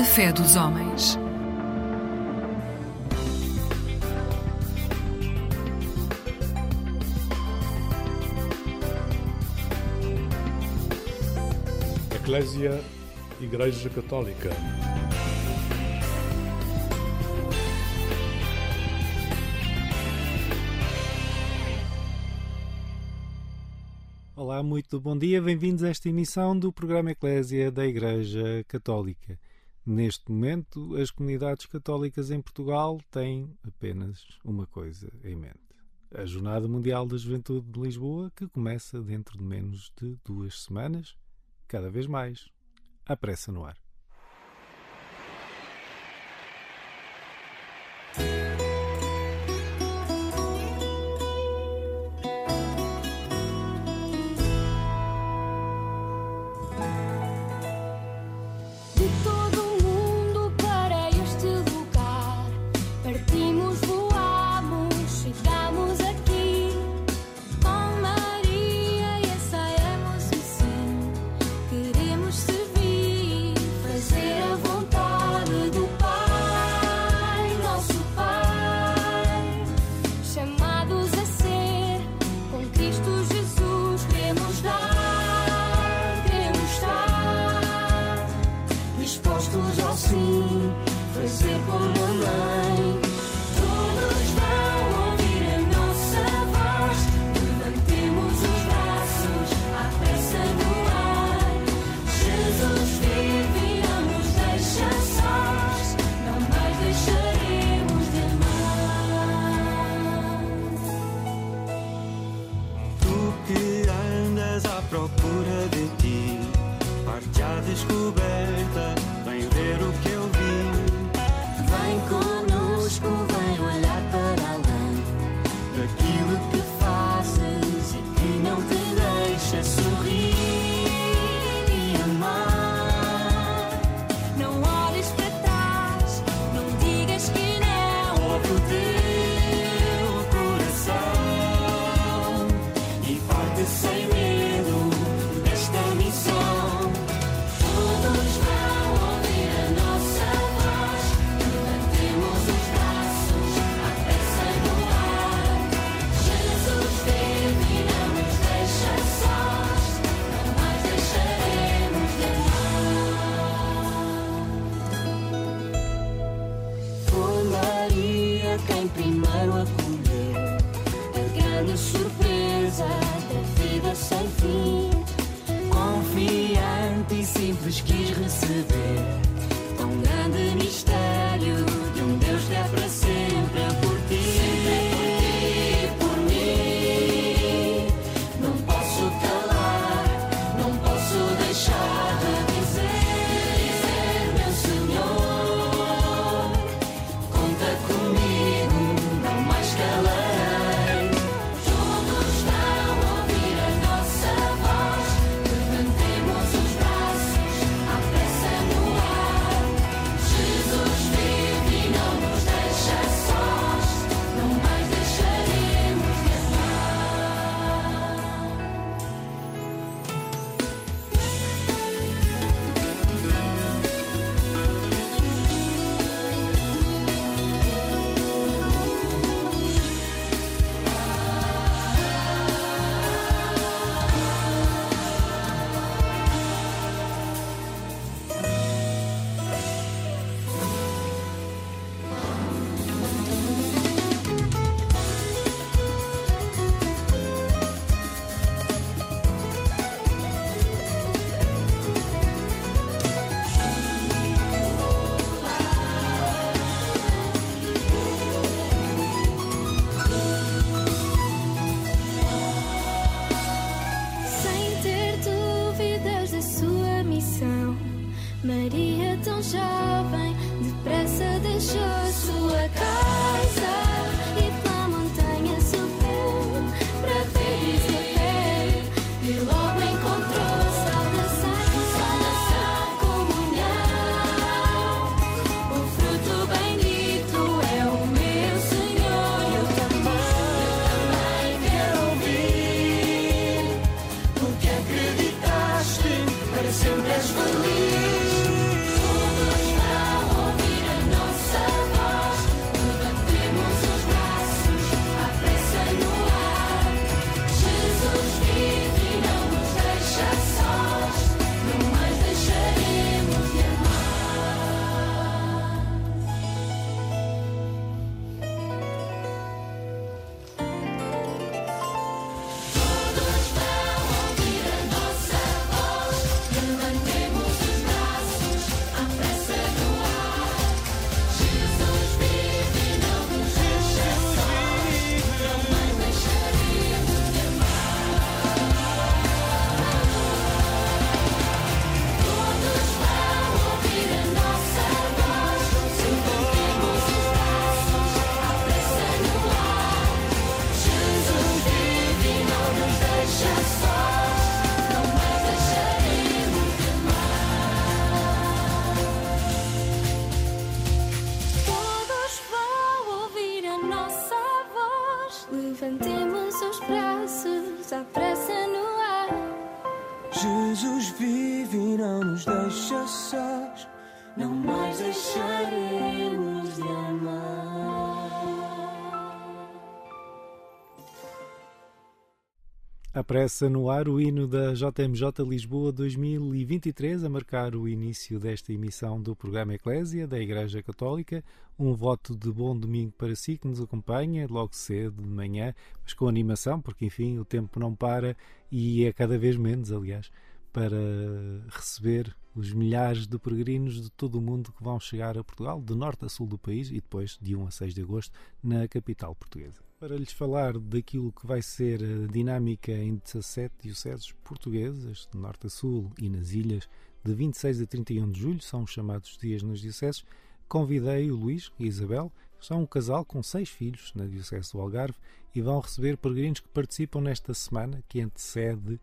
A fé dos homens. Eclésia, Igreja Católica. Olá, muito bom dia, bem-vindos a esta emissão do programa Eclésia da Igreja Católica. Neste momento, as comunidades católicas em Portugal têm apenas uma coisa em mente: a Jornada Mundial da Juventude de Lisboa, que começa dentro de menos de duas semanas, cada vez mais, à pressa no ar. primeiro acolheu a grande surpresa da vida sem fim. Confiante e simples quis receber tão grande mistério. Pressa no ar o hino da JMJ Lisboa 2023 a marcar o início desta emissão do programa Eclésia da Igreja Católica. Um voto de bom domingo para si que nos acompanha logo cedo de manhã, mas com animação, porque enfim o tempo não para e é cada vez menos, aliás, para receber os milhares de peregrinos de todo o mundo que vão chegar a Portugal, de norte a sul do país e depois de 1 a 6 de agosto na capital portuguesa para lhes falar daquilo que vai ser a dinâmica em 17 dioceses portuguesas, de norte a sul e nas ilhas, de 26 a 31 de julho, são os chamados dias nas dioceses, convidei o Luís e a Isabel, são um casal com seis filhos na Diocese do Algarve e vão receber peregrinos que participam nesta semana que antecede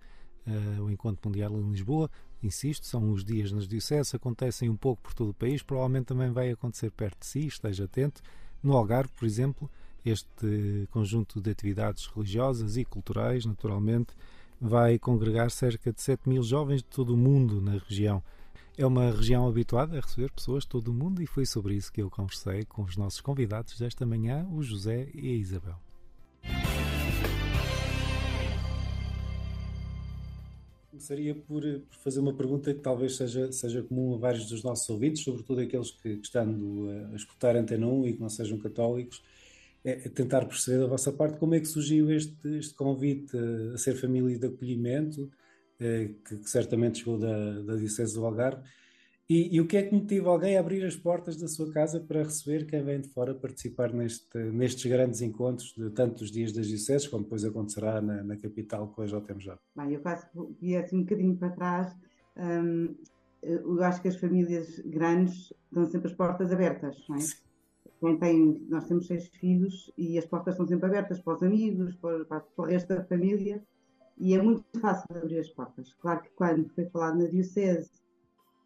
uh, o Encontro Mundial em Lisboa. Insisto, são os dias nas dioceses, acontecem um pouco por todo o país, provavelmente também vai acontecer perto de si, esteja atento. No Algarve, por exemplo, este conjunto de atividades religiosas e culturais, naturalmente, vai congregar cerca de 7 mil jovens de todo o mundo na região. É uma região habituada a receber pessoas de todo o mundo e foi sobre isso que eu conversei com os nossos convidados desta manhã, o José e a Isabel. Começaria por, por, fazer uma pergunta que talvez seja, seja comum a vários dos nossos ouvintes, sobretudo aqueles que, que estando a, escutar Antena 1 e que não sejam católicos, é, é tentar perceber da vossa parte como é que surgiu este, este convite a, ser família de acolhimento, é, que, que, certamente chegou da, da Diocese do Algarve, e, e, o que é que motiva alguém a abrir as portas da sua casa para receber quem vem de fora participar neste, nestes grandes encontros de tantos dias das dioceses, como depois acontecerá na, na capital com a JMJ? Bem, eu quase viesse um bocadinho para trás. Hum, eu acho que as famílias grandes dão sempre as portas abertas, não é? Tem, nós temos seis filhos e as portas estão sempre abertas para os amigos, para, para, para o resto da família e é muito fácil abrir as portas. Claro que quando foi falado na Diocese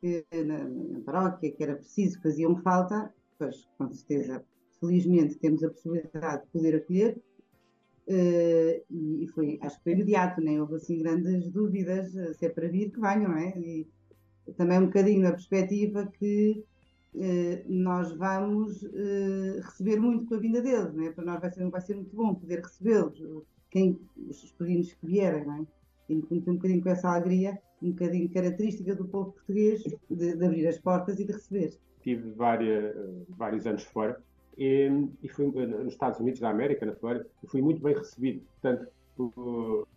que na, na paróquia, que era preciso, faziam falta, pois com certeza, felizmente temos a possibilidade de poder acolher, uh, e, foi, acho que foi imediato, nem houve assim grandes dúvidas, se é para vir que venham, não é? E também um bocadinho na perspectiva que nós vamos uh, receber muito com a vinda deles, não é? Para nós vai ser, vai ser muito bom poder recebê-los, quem, os peregrinos que vierem, não é? E um bocadinho com essa alegria um bocadinho característica do povo português de, de abrir as portas e de receber. Tive várias, vários anos fora e, e, fui nos Estados Unidos da América, na Flórida, e fui muito bem recebido, tanto pelo,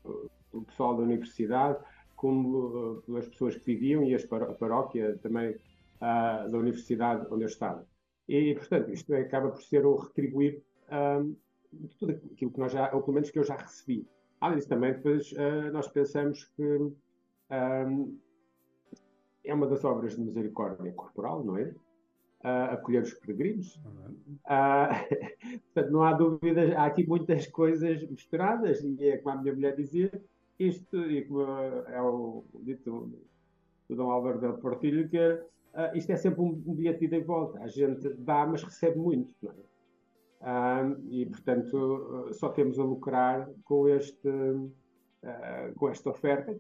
pelo pessoal da universidade como pelas pessoas que viviam e a paróquia também uh, da universidade onde eu estava. E, portanto, isto acaba por ser o retribuir um, de tudo aquilo que nós já, ou pelo menos que eu já recebi. Além disso, também depois uh, nós pensamos que é uma das obras de misericórdia corporal, não é? Uh, acolher os peregrinos. Uhum. Uh, portanto, não há dúvidas, há aqui muitas coisas misturadas, e é como a minha mulher dizia, isto, e como é o dito do Dom Álvaro del Portillo, que uh, isto é sempre um, um bilhete de ida e volta. A gente dá, mas recebe muito, não é? e, portanto, só temos a lucrar com, este, com esta oferta,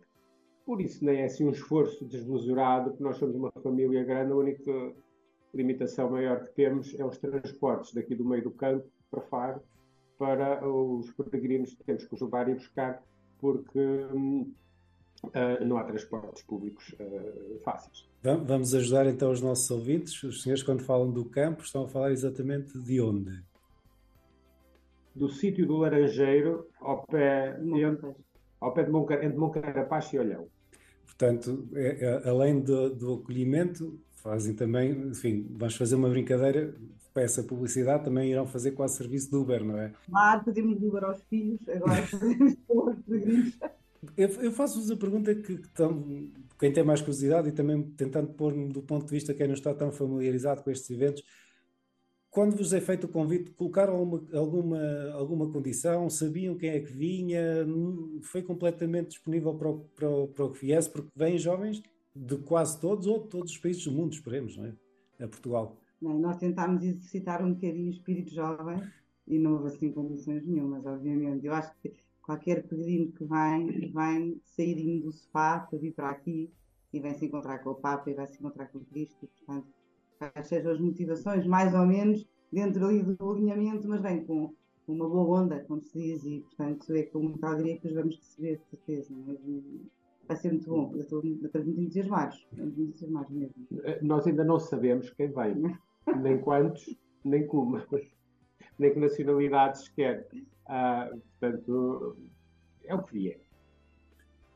por isso, nem é assim um esforço desmesurado, porque nós somos uma família grande, a única limitação maior que temos é os transportes daqui do meio do campo para Faro, para os peregrinos que temos que os levar e buscar, porque hum, uh, não há transportes públicos uh, fáceis. Vamos ajudar então os nossos ouvintes. Os senhores, quando falam do campo, estão a falar exatamente de onde? Do sítio do Laranjeiro, ao pé, de, ao pé de Moncar entre Moncarapaz e Olhão. Portanto, é, é, além do, do, acolhimento, fazem também, enfim, vamos fazer uma brincadeira, para essa publicidade também irão fazer quase serviço de Uber, não é? Claro, fazemos Uber aos filhos, agora fazemos peregrinos. Eu, eu faço-vos a pergunta que, que tão, quem tem mais curiosidade e também tentando pôr-me do ponto de vista quem não está tão familiarizado com estes eventos, quando vos é feito o convite, colocaram alguma, alguma, alguma condição? Sabiam quem é que vinha? Foi completamente disponível para o, para o, para o que viesse? Porque vêm jovens de quase todos ou de todos os países do mundo, esperemos, não é? A Portugal. Bem, nós tentámos exercitar um bocadinho o espírito jovem e não houve assim condições nenhumas, obviamente. Eu acho que qualquer peregrino que vem, vem sair do sofá para vir para aqui e vem se encontrar com o Papa e vai se encontrar com Cristo, e, portanto quais sejam as motivações, mais ou menos dentro ali do alinhamento, mas vem com, uma boa onda, como se diz, e portanto é com muita alegria que os vamos receber, de certeza. Hum, vai ser muito bom, eu estou estamos muito entusiasmados, muito mesmo. Eh, Nós ainda não sabemos quem vem, nem quantos, nem como, nem que nacionalidades quer. Ah, portanto, é o que vier.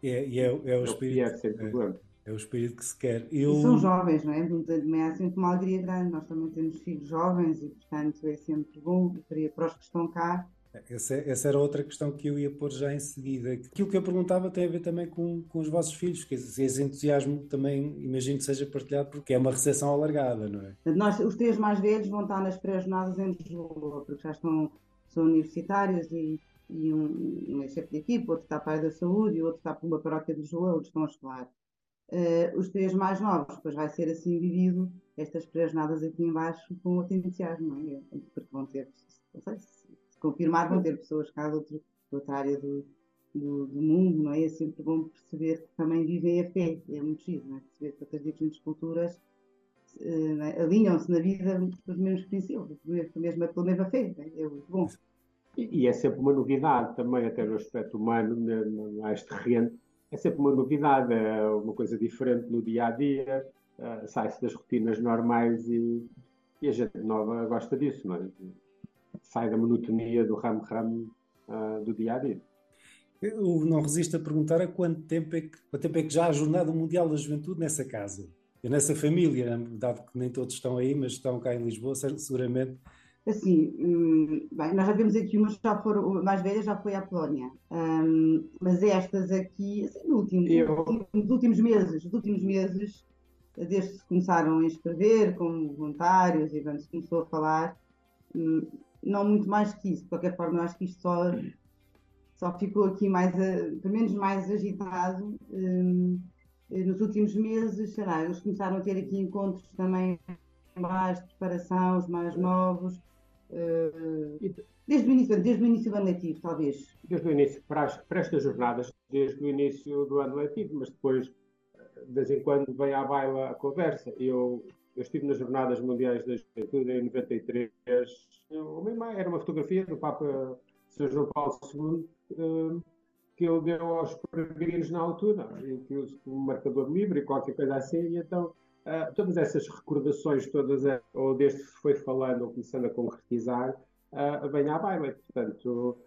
É, e é, é É o o que espírito, vier, sem é, problema. é o espírito que se quer. E Eu, são jovens, não é? Também há sempre uma alegria grande. Nós também temos filhos jovens e, portanto, é sempre bom para, para os que estão cá. essa, essa era outra questão que eu ia pôr já em seguida. Aquilo que eu perguntava tem a ver também com, com os vossos filhos, que esse, esse entusiasmo também imagino que seja partilhado porque é uma recepção alargada, não é? Nós, os três mais velhos vão estar nas pré-jornadas em Lisboa, porque já estão, são universitários e, e um, um é chefe de equipa, outro está para a área da saúde e outro está para uma paróquia de Lisboa, outros estão a estudar. Eh, os três mais novos, depois vai ser assim vivido estas pré-jornadas aqui em baixo com outro entusiasmo, não é? Porque vão ter, não sei, se, se confirmar, vão ter pessoas cá de, outro, de outra área do, do, do mundo, não é? É sempre bom perceber que também vivem a fé, é muito giro, não é? Perceber que outras diferentes culturas é? alinham-se na vida pelos mesmos princípios, pela mesma, pela mesma fé, não é? muito bom. E, e é sempre uma novidade também, até no aspecto humano, né, no- mais terreno, é sempre uma novidade, é uma coisa diferente no dia a dia, eh, sai-se das rotinas normais e, e a gente nova gosta disso, não é? Sai da monotonia do ramo-ramo ah, do dia a dia. Eu não resisto a perguntar há quanto tempo é que, quanto tempo é que já há a Jornada Mundial da Juventude nessa casa, e nessa família, dado que nem todos estão aí, mas estão cá em Lisboa, se- seguramente. Assim, hum, bem, nós já vemos aqui umas já foram, a mais velha já foi à Polónia, Hum, mas estas aqui, assim, no último, Eu- nos últimos meses, nos últimos meses, desde que se começaram a inscrever como voluntários e quando se começou a falar, hum, não muito mais que isso, de qualquer forma, eu acho que isto só, só ficou aqui mais, a- pelo menos mais agitado. Hum, nos últimos meses, sei lá, eles começaram a ter aqui encontros também mais de preparação, os mais novos, eh, desde o início, desde o início do ano letivo, talvez. Desde o início, para, as- para estas jornadas, desde o início do ano letivo, mas depois, eh, de vez em quando, vem à baila a conversa. Eu, eu estive nas Jornadas Mundiais da Juventude em 93. Eu, era uma fotografia do Papa São João Paulo II eh, que ele deu aos peregrinos na altura, e que usa como marcador livre e qualquer coisa assim. E então, ah, todas essas recordações, todas, eh, ou desde que se foi falando ou começando a concretizar, uh, vem à baila. Portanto,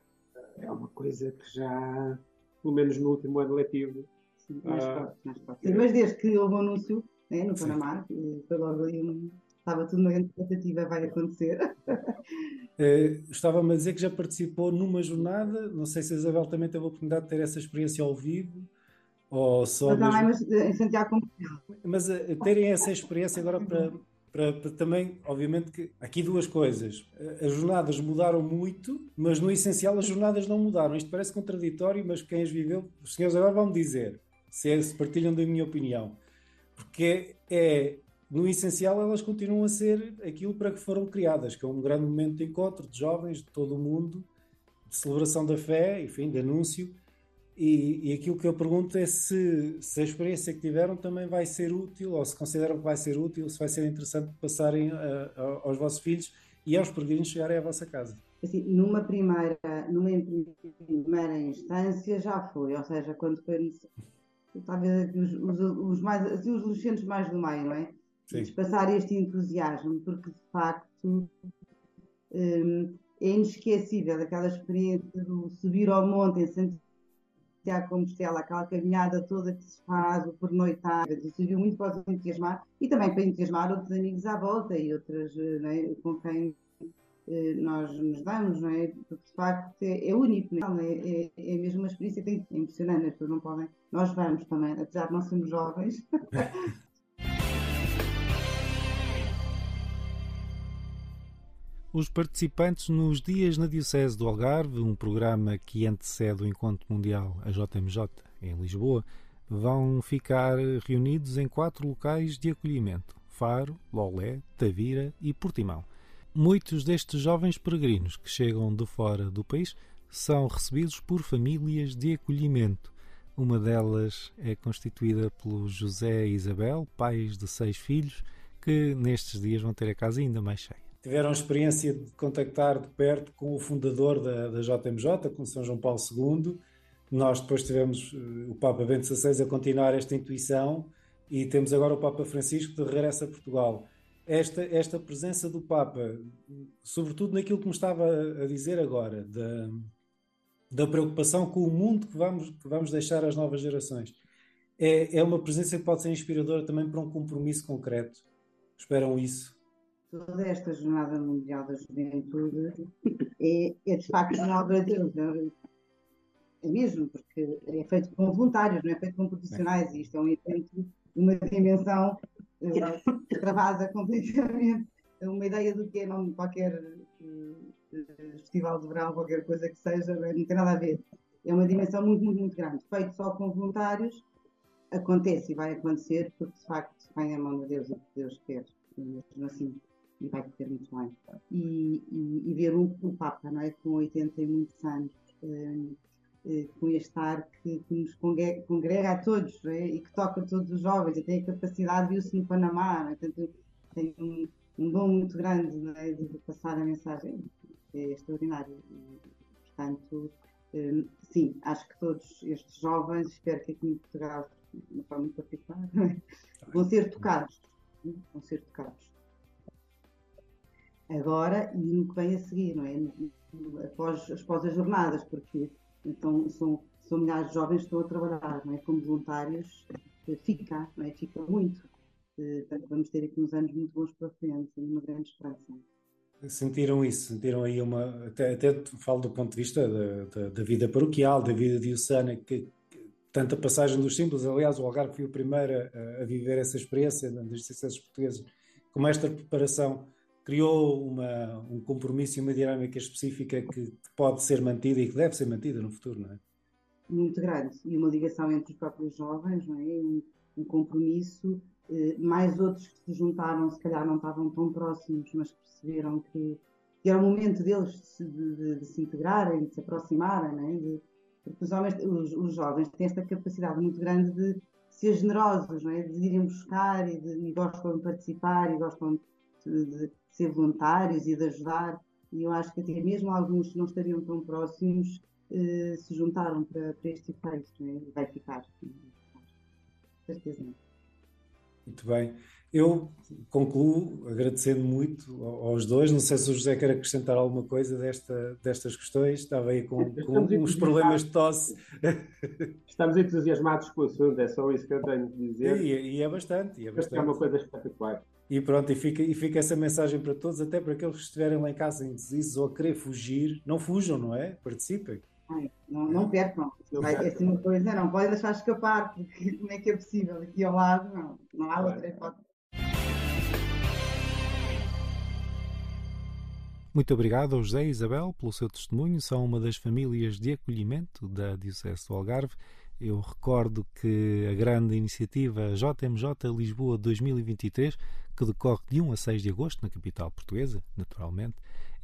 é uma coisa que já, pelo menos no último ano letivo, Sim, mais Ah, forte, mais forte. Mas desde que houve o anúncio né, no. Panamá, foi logo ali um- estava tudo na grande expectativa, vai acontecer. Eh, Estava-me a dizer que já participou numa jornada, não sei se a Isabel também teve a oportunidade de ter essa experiência ao vivo, ou só Mas não, mesmo... mas eh, em Santiago. Mas eh, terem essa experiência agora para, para, para também, obviamente, que aqui duas coisas. As jornadas mudaram muito, mas no essencial as jornadas não mudaram. Isto parece contraditório, mas quem as viveu, os senhores agora vão dizer se, é- se partilham da minha opinião. Porque é, no essencial, elas continuam a ser aquilo para que foram criadas, que é um grande momento de encontro de jovens de todo o mundo, de celebração da fé, enfim, de anúncio. E, e aquilo que eu pergunto é se, se a experiência que tiveram também vai ser útil, ou se consideram que vai ser útil, se vai ser interessante passarem a- a- aos vossos filhos e aos peregrinos chegarem à vossa casa. Assim, numa primeira, numa primeira instância já foi, ou seja, quando foi talvez os, os, os mais, assim, os adolescentes mais do meio, não é? Sim. passar este entusiasmo, porque de facto hum, é inesquecível aquela experiência do subir ao monte em Santiago Compostela, aquela caminhada toda que se faz, o pernoitar, serviu muito para os entusiasmar e também para entusiasmar outros amigos à volta e outras eh, é, com quem eh, nós nos damos, não é? Porque de facto é, é único, não é? É, é mesmo uma experiência é impressionante, as pessoas não podem. Nós vamos também, apesar de não sermos jovens, Os participantes nos Dias na Diocese do Algarve, um programa que antecede o Encontro Mundial, a JMJ, em Lisboa, vão ficar reunidos em quatro locais de acolhimento: Faro, Lolé, Tavira e Portimão. Muitos destes jovens peregrinos que chegam de fora do país são recebidos por famílias de acolhimento. Uma delas é constituída pelo José e Isabel, pais de seis filhos, que nestes dias vão ter a casa ainda mais cheia. Tiveram experiência de contactar de perto com o fundador da, da JMJ, com São João Paulo II. Nós depois tivemos eh, o Papa Bento XVI a continuar esta intuição e temos agora o Papa Francisco de regresso a Portugal. Esta, esta presença do Papa, sobretudo naquilo que me estava a dizer agora, da, da preocupação com o mundo que vamos, que vamos deixar às novas gerações, é, é uma presença que pode ser inspiradora também para um compromisso concreto. Esperam isso? Toda esta Jornada Mundial da Juventude é, é de facto de Deus. É mesmo, porque é feito com voluntários, não é feito com profissionais, e isto é um evento de uma dimensão eh, travada completamente. É Uma ideia do que é não qualquer eh, festival de verão, qualquer coisa que seja, não é- não tem nada a ver. É uma dimensão muito, muito, muito grande. Feito só com voluntários, acontece e vai acontecer, porque de facto vai na mão de Deus o que Deus quer, e mesmo assim, e vai correr muito bem. E, e- e ver um, um Papa, não é? Com 80 e muitos anos, eh, eh, com este ar que, que nos congrega a todos é? e que toca todos os jovens, e tem a capacidade, viu-se no Panamá, é? Portanto, tem um, um dom muito grande é? de passar a mensagem, é extraordinário. Portanto, eh, sim, acho que todos estes jovens, espero que aqui em Portugal, de uma forma muito particular, é? vão ser tocados. né? Vão ser tocados. Agora, e no que vem a seguir, não é? Após, após as jornadas, porque então, são, são milhares de jovens que estão a trabalhar, não é? Como voluntários, eh, fica, não é? Fica muito. Eh, Portanto, vamos ter aqui uns anos muito bons pela frente e uma grande esperança. Sentiram isso? Sentiram aí uma. Até, até falo do ponto de vista da, da, da vida paroquial, da vida diocesana, que, que tanta passagem dos simples. Aliás, o Algarve foi o primeiro a, a viver essa experiência das dioceses portuguesas. Como esta preparação criou uma, um compromisso e uma dinâmica específica que pode ser mantida e que deve ser mantida no futuro, não é? muito grande e uma ligação entre os próprios jovens, não é? Um, um compromisso. eh, mais outros que se juntaram, se calhar não estavam tão próximos, mas perceberam que, que era o momento deles de se, de- de- se integrarem, de se aproximarem, não é? De- porque os, homens, os, os jovens têm esta capacidade muito grande de ser generosos, não é? De irem buscar e, de, e gostam de participar e gostam de, de ser voluntários e de ajudar. E eu acho que até mesmo alguns que não estariam tão próximos eh, se juntaram para, para este efeito, não é? E vai ficar. Certeza. Muito bem. Eu concluo agradecendo muito ao- aos dois. Não sei se o José quer acrescentar alguma coisa desta, destas questões. Estava aí com, com uns problemas de tosse. Estamos entusiasmados com o assunto, é só isso que eu tenho de dizer. E, e é bastante. E é que é uma bastante. coisa espetacular. E pronto, e fica, e fica essa mensagem para todos, até para aqueles que estiverem lá em casa indecisos ou a querer fugir. Não fujam, não é? Participem. Não, não percam. Vai, é assim uma coisa, não pode deixar escapar, porque como é que é possível? Aqui ao lado, não, não há outra hipótese. Muito obrigado ao José e Isabel pelo seu testemunho. São uma das famílias de acolhimento da Diocese do Algarve. Eu recordo que a grande iniciativa JMJ Lisboa 2023, que decorre de 1 a 6 de agosto na capital portuguesa, naturalmente,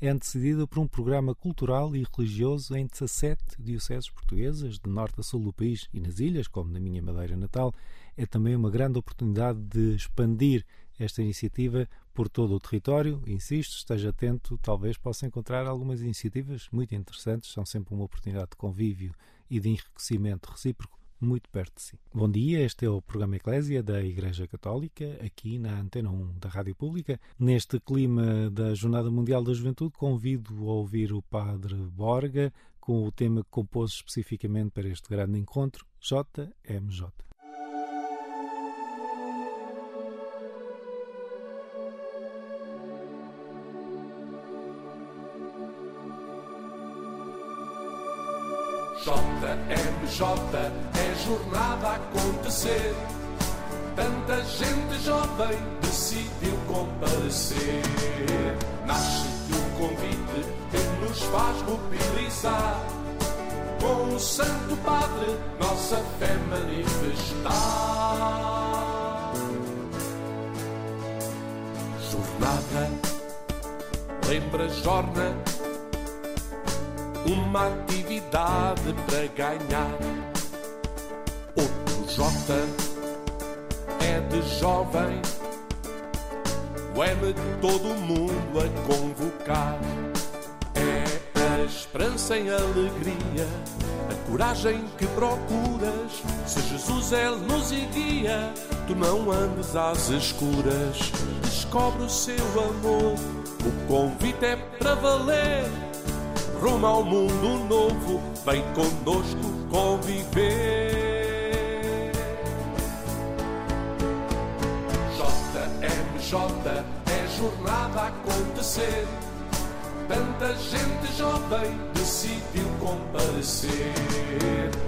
é antecedida por um programa cultural e religioso em 17 dioceses portuguesas, de norte a sul do país e nas ilhas, como na minha Madeira natal. É também uma grande oportunidade de expandir esta iniciativa por todo o território. Insisto, esteja atento, talvez possa encontrar algumas iniciativas muito interessantes, são sempre uma oportunidade de convívio e de enriquecimento recíproco muito perto de si. Bom dia, este é o programa Eclésia da Igreja Católica, aqui na Antena 1 da Rádio Pública. Neste clima da Jornada Mundial da Juventude, convido a ouvir o Padre Borga com o tema que compôs especificamente para este grande encontro, JMJ. JMJ é jornada a acontecer. Tanta gente jovem decidiu comparecer. Nasce de um convite que nos faz mobilizar. Com o Santo Padre, nossa fé manifestar. Jornada, lembra, jorna uma atividade para ganhar. Outro J é de jovem, é-me todo mundo a convocar. É a esperança em alegria, a coragem que procuras. Se Jesus Ele nos guia, tu não andes às escuras. Descobre o seu amor, o convite é para valer. Rumo ao mundo novo, vem conosco conviver. JMJ é jornada a acontecer. Tanta gente jovem decidiu comparecer.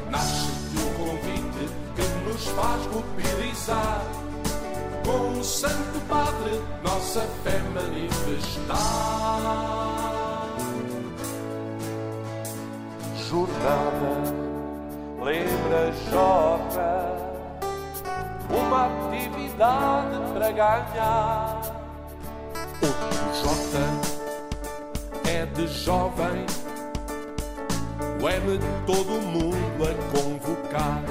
Nasce-te o convite que nos faz mobilizar. Com o Santo Padre, nossa fé manifestar. Jornada, lembra Jota uma atividade para ganhar. Outro J é de jovem, o M todo mundo a convocar.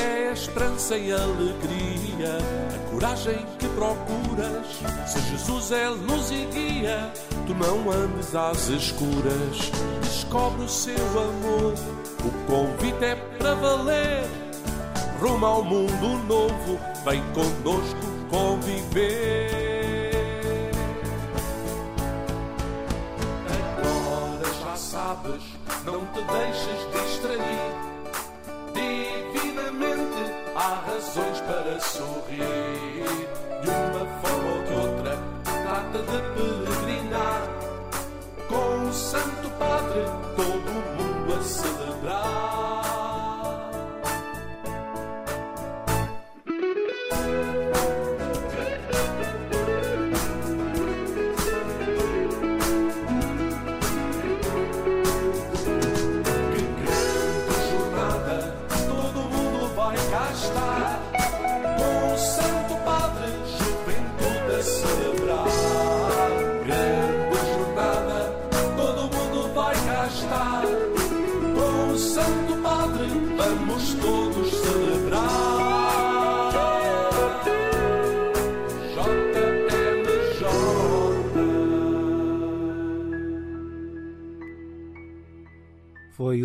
É a esperança e a alegria, a coragem procuras. Se Jesus Ele nos guia, tu não andes às escuras. Descobre o seu amor, o convite é para valer rumo ao mundo novo, vem conosco conviver. Sabes, não te deixes distrair. Divinamente há razões para sorrir. De peregrinar. Com o Santo Padre, todo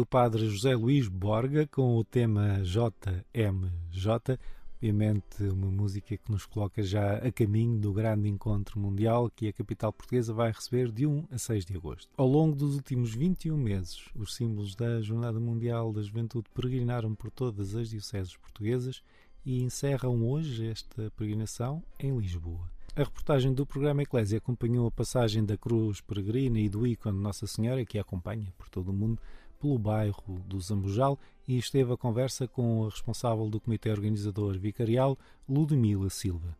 padre José Luís Borga com o tema JMJ, obviamente uma música que nos coloca já a caminho do grande encontro mundial que a capital portuguesa vai receber de 1 a 6 de agosto. Ao longo dos últimos 21 meses, os símbolos da Jornada Mundial da Juventude peregrinaram por todas as dioceses portuguesas e encerram hoje esta peregrinação em Lisboa. A reportagem do programa Eclésia acompanhou a passagem da cruz peregrina e do ícone Nossa Senhora, que a acompanha por todo o mundo, pelo bairro do Zambujal e esteve a conversa com a responsável do comitê organizador vicarial, Ludmila Silva.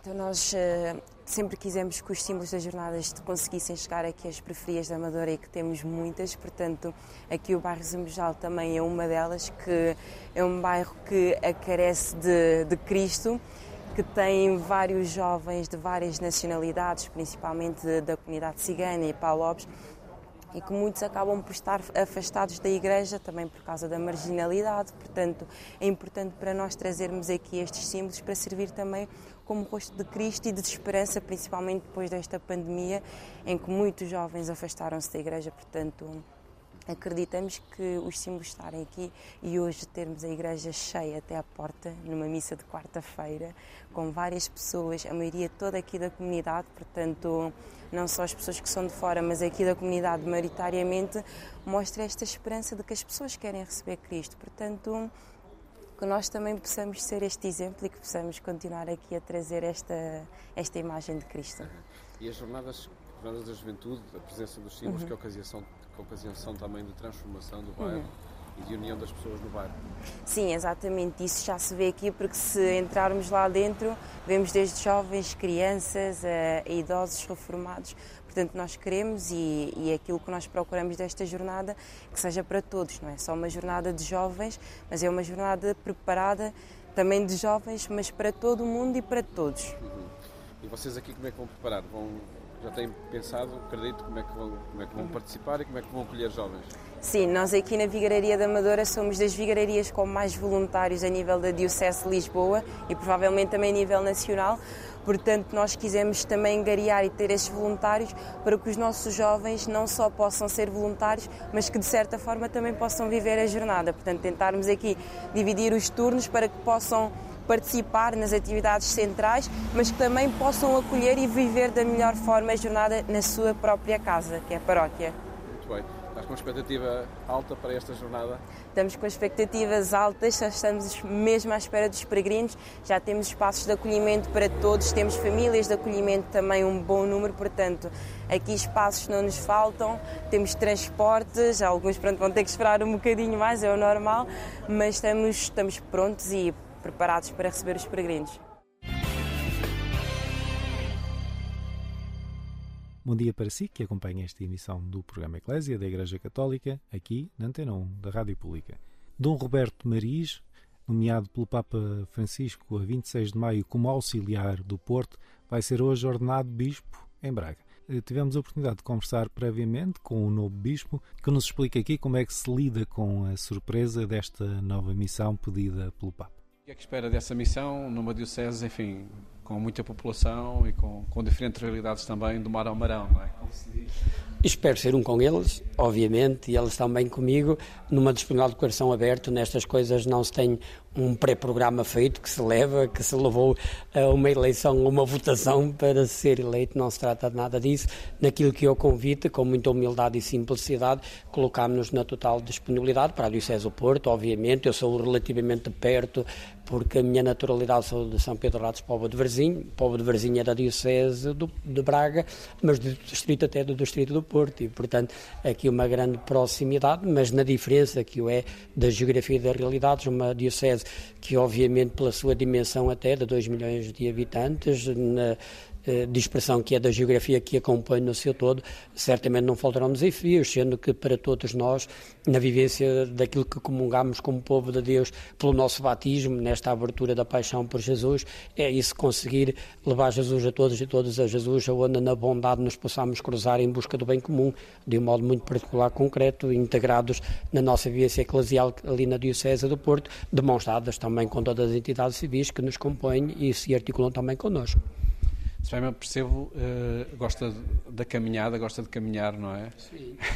Então nós eh, sempre quisemos que os símbolos das jornadas conseguissem chegar aqui às periferias da Amadora e que temos muitas, portanto aqui o bairro Zambujal também é uma delas, que é um bairro que carece de, de Cristo, que tem vários jovens de várias nacionalidades, principalmente da comunidade cigana e palopes, e que muitos acabam por estar afastados da igreja também por causa da marginalidade. Portanto, é importante para nós trazermos aqui estes símbolos para servir também como rosto de Cristo e de esperança, principalmente depois desta pandemia em que muitos jovens afastaram-se da igreja. Portanto, acreditamos que os símbolos estarem aqui e hoje termos a igreja cheia até à porta, numa missa de quarta-feira, com várias pessoas, a maioria toda aqui da comunidade, portanto, não só as pessoas que são de fora, mas aqui da comunidade maioritariamente, mostra esta esperança de que as pessoas querem receber Cristo. Portanto, que nós também possamos ser este exemplo e que possamos continuar aqui a trazer esta, esta imagem de Cristo. E as jornadas, jornadas da juventude, a presença dos símbolos, que, ocasião, ocasião também de transformação do bairro e de união das pessoas no bairro. Sim, exatamente. Isso já se vê aqui porque se entrarmos lá dentro, vemos desde jovens, crianças, a, a idosos, reformados. Portanto, nós queremos e, e aquilo que nós procuramos desta jornada que seja para todos, não é só uma jornada de jovens, mas é uma jornada preparada também de jovens, mas para todo o mundo e para todos. E vocês aqui como é que vão preparar? Vão Já têm pensado, acredito, como é que vão, como é que vão participar e como é que vão acolher jovens? Sim, nós aqui na Vigararia da Amadora somos das vigararias com mais voluntários a nível da Diocese de Lisboa e provavelmente também a nível nacional. Portanto, nós quisemos também angariar e ter estes voluntários para que os nossos jovens não só possam ser voluntários, mas que de certa forma também possam viver a jornada. Portanto, tentarmos aqui dividir os turnos para que possam participar nas atividades centrais, mas que também possam acolher e viver da melhor forma a jornada na sua própria casa, que é a paróquia. Muito bem. Estás com expectativa alta para esta jornada? Estamos com expectativas altas, já estamos mesmo à espera dos peregrinos, já temos espaços de acolhimento para todos, temos famílias de acolhimento também um bom número, portanto, aqui espaços não nos faltam, temos transportes, alguns pronto, vão ter que esperar um bocadinho mais, é o normal, mas estamos, estamos prontos e preparados para receber os peregrinos. Bom dia para si que acompanha esta emissão do programa Eclésia da Igreja Católica, aqui na Antena 1 da Rádio Pública. Dom Roberto Maris, nomeado pelo Papa Francisco a 26 de maio como auxiliar do Porto, vai ser hoje ordenado bispo em Braga. Eh, Tivemos a oportunidade de conversar previamente com o novo bispo, que nos explica aqui como é que se lida com a surpresa desta nova missão pedida pelo Papa. Que é que espera dessa missão numa diocese, enfim, com muita população e com, com diferentes realidades também do mar ao marão, não é? Espero ser um com eles, obviamente, e eles também comigo, numa disponibilidade de coração aberto. Nestas coisas não se tem um pré-programa feito que se leva, que se levou a uma eleição, uma votação para ser eleito. Não se trata de nada disso. Naquilo que eu convite, com muita humildade e simplicidade, colocámos-nos na total disponibilidade para a Diocese do Porto, obviamente. Eu sou relativamente perto, porque a minha naturalidade sou de São Pedro Ratos, Povo de Varzim. Povo de Varzim é da Diocese do- de Braga, mas do distrito até do distrito do Porto. E, portanto, aqui uma grande proximidade, mas na diferença que o é da geografia e das realidades, uma Diocese que, obviamente, pela sua dimensão até de 2 milhões de habitantes, na eh, dispersão que é da geografia que acompanha no seu todo, certamente não faltarão desafios, sendo que para todos nós, na vivência daquilo que comungamos como povo de Deus pelo nosso batismo, nesta abertura da paixão por Jesus, é isso conseguir levar Jesus a todos e todas a Jesus, aonde na bondade nos possamos cruzar em busca do bem comum, de um modo muito particular, concreto, integrados na nossa vivência eclesial ali na Diocese do Porto, de mãos dadas também com todas as entidades civis que nos compõem e se articulam também connosco. Se bem me percebo, eh, gosta da caminhada, gosta de caminhar, não é? Sim.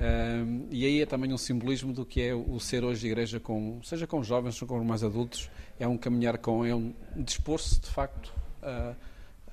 Um, e aí é também um simbolismo do que é o ser hoje igreja, com, seja com jovens, seja com mais adultos, é um caminhar com, é um dispor-se de facto a,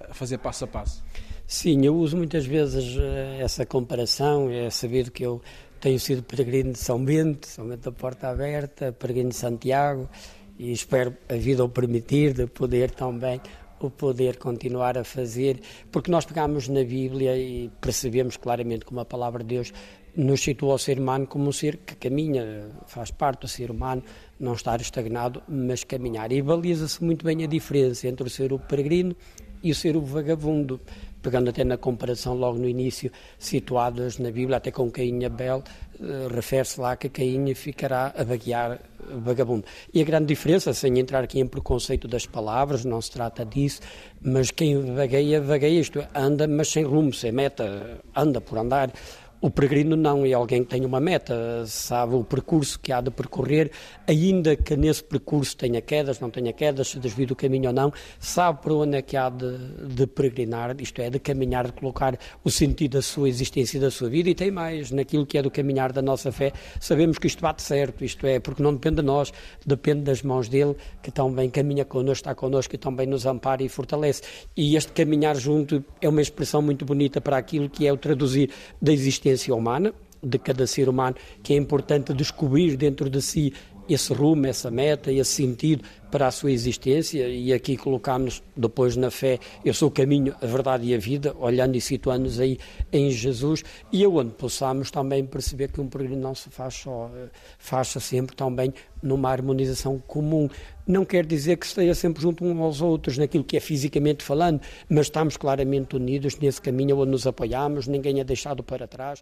a fazer passo a passo. Sim, eu uso muitas vezes eh, essa comparação, é saber que eu tenho sido peregrino de São Bento, São Bento da Porta Aberta, peregrino de Santiago, e espero a vida o permitir de poder também o poder continuar a fazer, porque nós pegamos na Bíblia e percebemos claramente como a palavra de Deus nos situa o ser humano como um ser que caminha, faz parte do ser humano, não estar estagnado, mas caminhar. E baliza-se muito bem a diferença entre o ser o peregrino e ser o vagabundo, pegando até na comparação logo no início, situadas na Bíblia, até com Caim e Abel, eh, refere-se lá que Caim ficará a vaguear vagabundo. E a grande diferença, sem entrar aqui em preconceito das palavras, não se trata disso, mas quem vagueia, vagueia, isto é, anda, mas sem rumo, sem meta, anda por andar. O peregrino não é alguém que tem uma meta, sabe o percurso que há de percorrer, ainda que nesse percurso tenha quedas, não tenha quedas, se desvia do caminho ou não, sabe para onde é que há de, de peregrinar, isto é, de caminhar, de colocar o sentido da sua existência e da sua vida, e tem mais, naquilo que é do caminhar da nossa fé, sabemos que isto bate certo, isto é, porque não depende de nós, depende das mãos dele, que também caminha connosco, está connosco e também nos ampara e fortalece. E este caminhar junto é uma expressão muito bonita para aquilo que é o traduzir da existência humana, de cada ser humano, que é importante descobrir dentro de si esse rumo, essa meta, esse sentido para a sua existência e aqui colocamos depois na fé, eu sou o caminho, a verdade e a vida, olhando e situando-nos aí em Jesus e aonde possamos também perceber que um peregrino não se faz só, eh, faz-se sempre também numa harmonização comum. Não quer dizer que esteja sempre junto uns aos outros naquilo que é fisicamente falando, mas estamos claramente unidos nesse caminho onde nos apoiamos, ninguém é deixado para trás.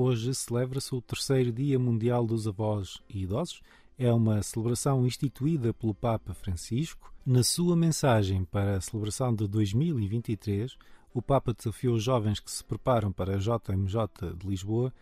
Hoje celebra-se o terceiro Dia Mundial dos Avós e Idosos é uma celebração instituída pelo Papa Francisco. Na sua mensagem para a celebração de 2023, o Papa desafiou os jovens que se preparam para a JMJ de Lisboa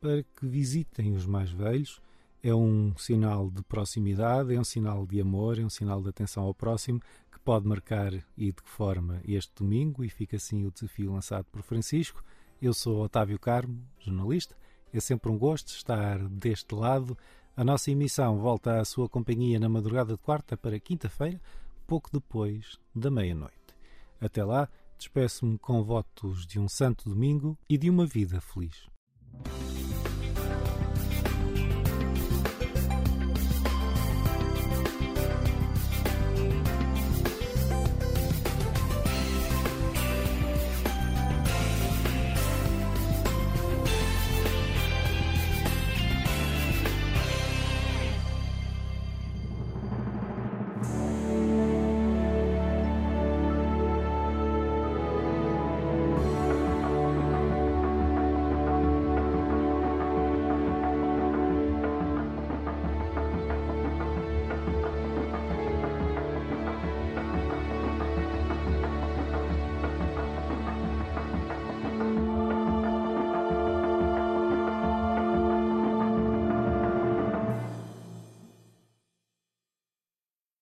para que visitem os mais velhos. É um sinal de proximidade, é um sinal de amor, é um sinal de atenção ao próximo que pode marcar e de que forma este domingo, e fica assim o desafio lançado por Francisco. Eu sou Otávio Carmo, jornalista. É sempre um gosto estar deste lado. A nossa emissão volta à sua companhia na madrugada de quarta para quinta-feira, pouco depois da meia-noite. Até lá, despeço-me com votos de um santo domingo e de uma vida feliz.